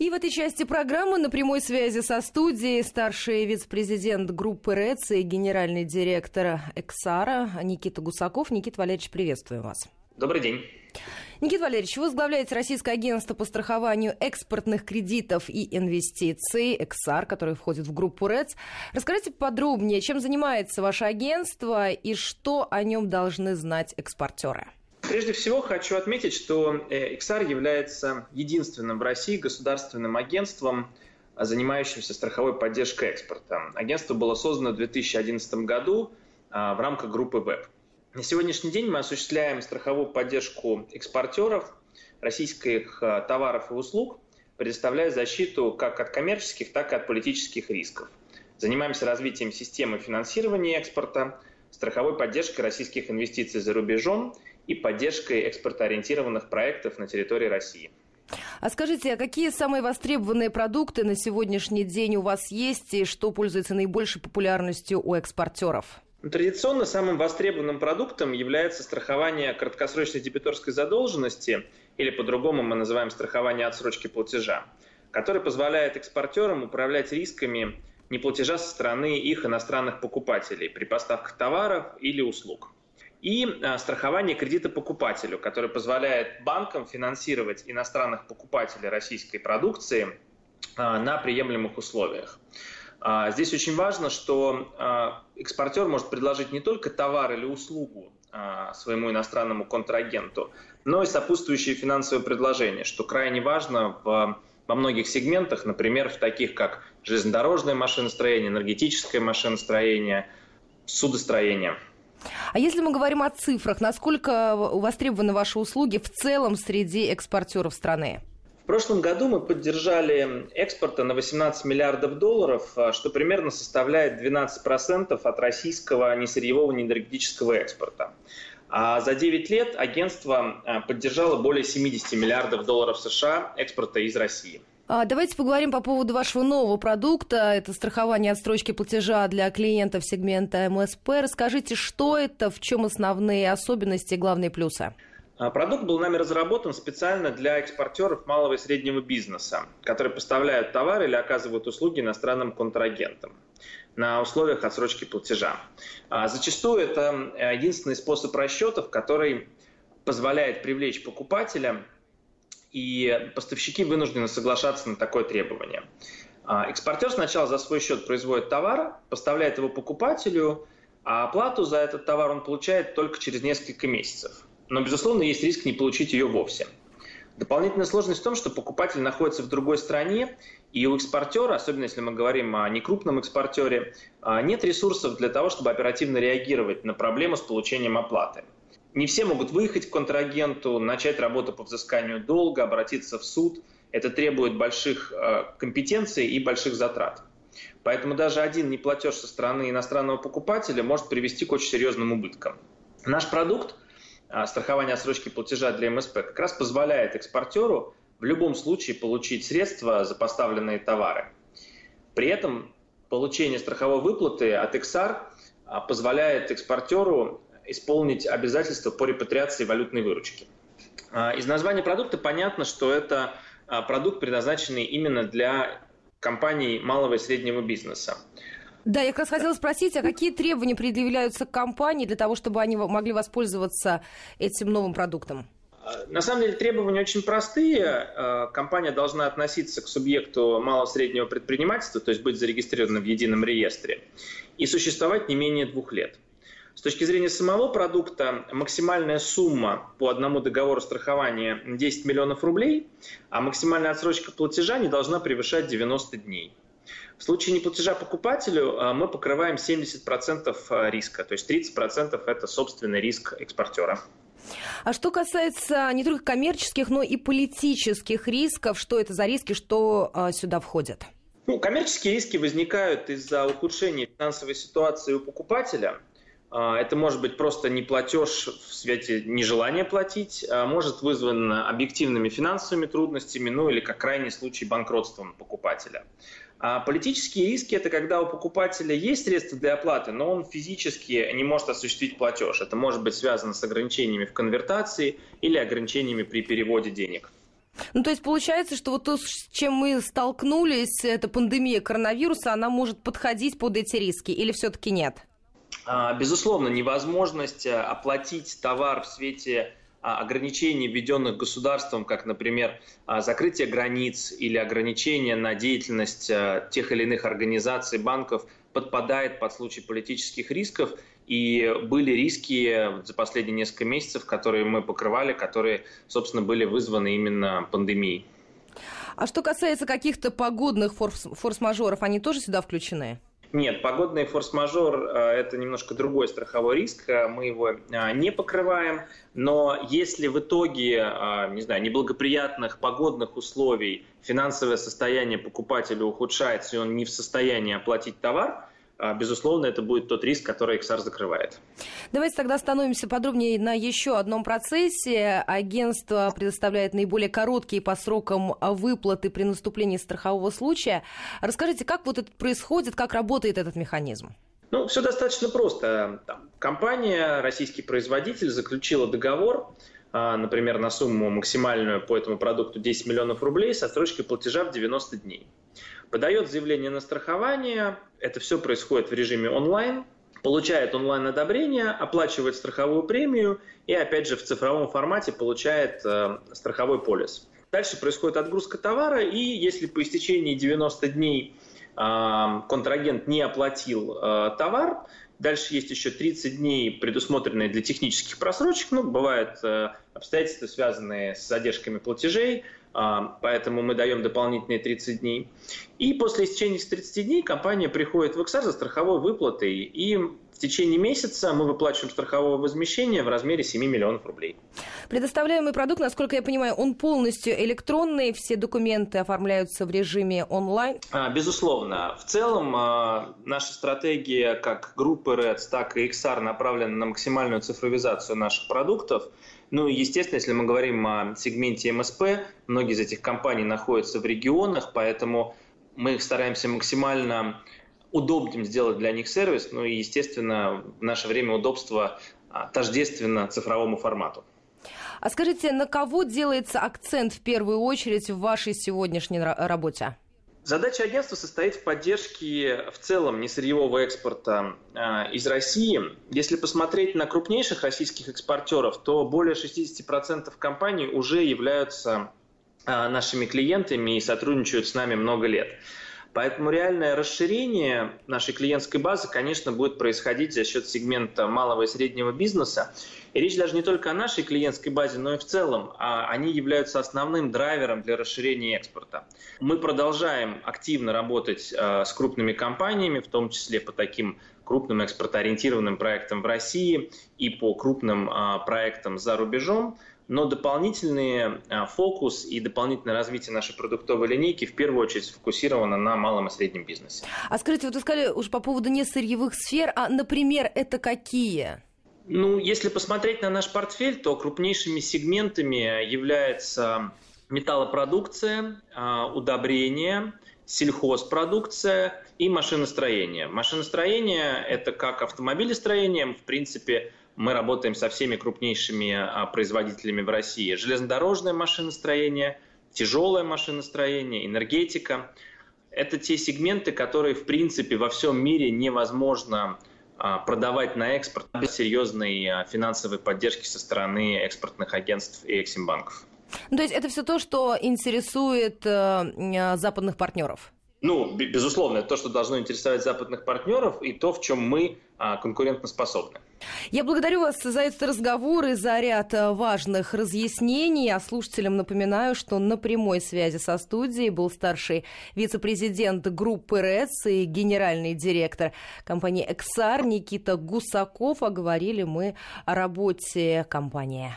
И в этой части программы на прямой связи со студией старший вице-президент группы РЭЦ и генеральный директор Эксара Никита Гусаков. Никита Валерьевич, приветствую вас. Добрый день. Никита Валерьевич, вы возглавляете Российское агентство по страхованию экспортных кредитов и инвестиций, «Эксар», которое входит в группу РЭЦ. Расскажите подробнее, чем занимается ваше агентство и что о нем должны знать экспортеры? Прежде всего хочу отметить, что XR э, является единственным в России государственным агентством, занимающимся страховой поддержкой экспорта. Агентство было создано в 2011 году а, в рамках группы ВЭБ. На сегодняшний день мы осуществляем страховую поддержку экспортеров российских а, товаров и услуг, предоставляя защиту как от коммерческих, так и от политических рисков. Занимаемся развитием системы финансирования экспорта, страховой поддержкой российских инвестиций за рубежом – и поддержкой экспортоориентированных проектов на территории России. А скажите, а какие самые востребованные продукты на сегодняшний день у вас есть и что пользуется наибольшей популярностью у экспортеров? Ну, традиционно самым востребованным продуктом является страхование краткосрочной дебиторской задолженности, или по-другому мы называем страхование отсрочки платежа, которое позволяет экспортерам управлять рисками неплатежа со стороны их иностранных покупателей при поставках товаров или услуг и э, страхование кредита покупателю, которое позволяет банкам финансировать иностранных покупателей российской продукции э, на приемлемых условиях. А, здесь очень важно, что экспортер может предложить не только товар или услугу своему иностранному контрагенту, но и сопутствующие финансовые предложения, что крайне важно в, во многих сегментах, например, в таких как железнодорожное машиностроение, энергетическое машиностроение, судостроение – а если мы говорим о цифрах, насколько востребованы ваши услуги в целом среди экспортеров страны? В прошлом году мы поддержали экспорта на 18 миллиардов долларов, а, что примерно составляет 12% от российского несырьевого неэнергетического экспорта. А за 9 лет агентство а, поддержало более 70 миллиардов долларов США экспорта из России. А, давайте поговорим по поводу вашего нового продукта. Это страхование отстрочки платежа для клиентов сегмента МСП. Расскажите, что это, в чем основные особенности главные плюсы? А, продукт был нами разработан специально для экспортеров малого и среднего бизнеса, которые поставляют товары или оказывают услуги иностранным контрагентам на условиях отсрочки платежа. А, зачастую это э, единственный способ расчетов, который позволяет привлечь покупателя и поставщики вынуждены соглашаться на такое требование. А, экспортер сначала за свой счет производит товар, поставляет его покупателю, а оплату за этот товар он получает только через несколько месяцев. Но, безусловно, есть риск не получить ее вовсе. Дополнительная сложность в том, что покупатель находится в другой стране, и у экспортера, особенно если мы говорим о некрупном экспортере, а, нет ресурсов для того, чтобы оперативно реагировать на проблему с получением оплаты. Не все могут выехать к контрагенту, начать работу по взысканию долга, обратиться в суд. Это требует больших э, компетенций и больших затрат. Поэтому даже один неплатеж со стороны иностранного покупателя может привести к очень серьезным убыткам. Наш продукт страхование отсрочки платежа для МСП как раз позволяет экспортеру в любом случае получить средства за поставленные товары. При этом получение страховой выплаты от XR э, позволяет экспортеру исполнить обязательства по репатриации валютной выручки. А, из названия продукта понятно, что это а, продукт, предназначенный именно для компаний малого и среднего бизнеса. Да, я как раз хотела спросить, а какие требования предъявляются к компании для того, чтобы они могли воспользоваться этим новым продуктом? А, на самом деле требования очень простые. Компания должна относиться к субъекту малого и среднего предпринимательства, то есть быть зарегистрированным в едином реестре, и существовать не менее двух лет. С точки зрения самого продукта, максимальная сумма по одному договору страхования 10 миллионов рублей, а максимальная отсрочка платежа не должна превышать 90 дней. В случае неплатежа покупателю а, мы покрываем 70% а, риска, то есть 30% это собственный риск экспортера. А что касается не только коммерческих, но и политических рисков, что это за риски, что а, сюда входят? Ну, коммерческие риски возникают из-за ухудшения финансовой ситуации у покупателя – это может быть просто не платеж в свете нежелания платить, а может вызвано объективными финансовыми трудностями, ну или как крайний случай банкротством покупателя. А политические риски – это когда у покупателя есть средства для оплаты, но он физически не может осуществить платеж. Это может быть связано с ограничениями в конвертации или ограничениями при переводе денег. Ну, то есть получается, что вот то, с чем мы столкнулись, это пандемия коронавируса, она может подходить под эти риски или все-таки нет? А, безусловно, невозможность э, оплатить товар в свете ограничений, введенных государством, как, например, а, закрытие границ или ограничения на деятельность тех или иных организаций, банков, подпадает под случай политических рисков. И были риски за последние несколько месяцев, которые мы покрывали, которые, собственно, были вызваны именно пандемией. А что касается каких-то погодных форс-мажоров, они тоже сюда включены? Нет, погодный форс-мажор э, – это немножко другой страховой риск, э, мы его э, не покрываем, но если в итоге, не знаю, неблагоприятных погодных условий финансовое состояние покупателя ухудшается, и он не в состоянии оплатить товар, безусловно, это будет тот риск, который XR закрывает. Давайте тогда остановимся подробнее на еще одном процессе. Агентство предоставляет наиболее короткие по срокам выплаты при наступлении страхового случая. Расскажите, как вот это происходит, как работает этот механизм? Ну, все достаточно просто. Там, компания, российский производитель заключила договор, а, например, на сумму максимальную по этому продукту 10 миллионов рублей со строчкой платежа в 90 дней подает заявление на страхование, это все происходит в режиме онлайн, получает онлайн-одобрение, оплачивает страховую премию и, опять же, в цифровом формате получает э, страховой полис. Дальше происходит отгрузка товара, и если по истечении 90 дней э, контрагент не оплатил э, товар, Дальше есть еще 30 дней, предусмотренные для технических просрочек. Ну, бывают э, обстоятельства, связанные с задержками платежей, а, поэтому мы даем дополнительные 30 дней. И после истечения 30 дней компания приходит в XR за страховой выплатой, и в течение месяца мы выплачиваем страховое возмещение в размере 7 миллионов рублей. Предоставляемый продукт, насколько я понимаю, он полностью электронный, все документы оформляются в режиме онлайн? А, безусловно. В целом а, наша стратегия как группы REDS, так и XR направлена на максимальную цифровизацию наших продуктов. Ну и, естественно, если мы говорим о сегменте МСП, многие из этих компаний находятся в регионах, поэтому мы стараемся максимально удобным сделать для них сервис, ну и, естественно, в наше время удобство а, тождественно цифровому формату. А скажите, на кого делается акцент в первую очередь в вашей сегодняшней работе? Задача агентства состоит в поддержке в целом несырьевого экспорта э, из России. Если посмотреть на крупнейших российских экспортеров, то более 60% компаний уже являются нашими клиентами и сотрудничают с нами много лет. Поэтому реальное расширение нашей клиентской базы, конечно, будет происходить за счет сегмента малого и среднего бизнеса. И речь даже не только о нашей клиентской базе, но и в целом. А они являются основным драйвером для расширения экспорта. Мы продолжаем активно работать э, с крупными компаниями, в том числе по таким крупным экспортоориентированным проектам в России и по крупным проектам за рубежом но дополнительный а, фокус и дополнительное развитие нашей продуктовой линейки в первую очередь сфокусировано на малом и среднем бизнесе. А скажите, вот вы сказали уже по поводу не сырьевых сфер, а, например, это какие? Ну, если посмотреть на наш портфель, то крупнейшими сегментами является металлопродукция, а, удобрение, сельхозпродукция и машиностроение. Машиностроение – это как автомобилестроение, в принципе, мы работаем со всеми крупнейшими а, производителями в России. Железнодорожное машиностроение, тяжелое машиностроение, энергетика. Это те сегменты, которые, в принципе, во всем мире невозможно а, продавать на экспорт без серьезной а, финансовой поддержки со стороны экспортных агентств и эксимбанков. Ну, то есть это все то, что интересует э, западных партнеров? Ну, безусловно, это то, что должно интересовать западных партнеров и то, в чем мы а, конкурентоспособны. Я благодарю вас за этот разговор и за ряд э, важных разъяснений. А слушателям напоминаю, что на прямой связи со студией был старший вице-президент группы РЭЦ и генеральный директор компании «Эксар» Никита Гусаков. А говорили мы о работе компании.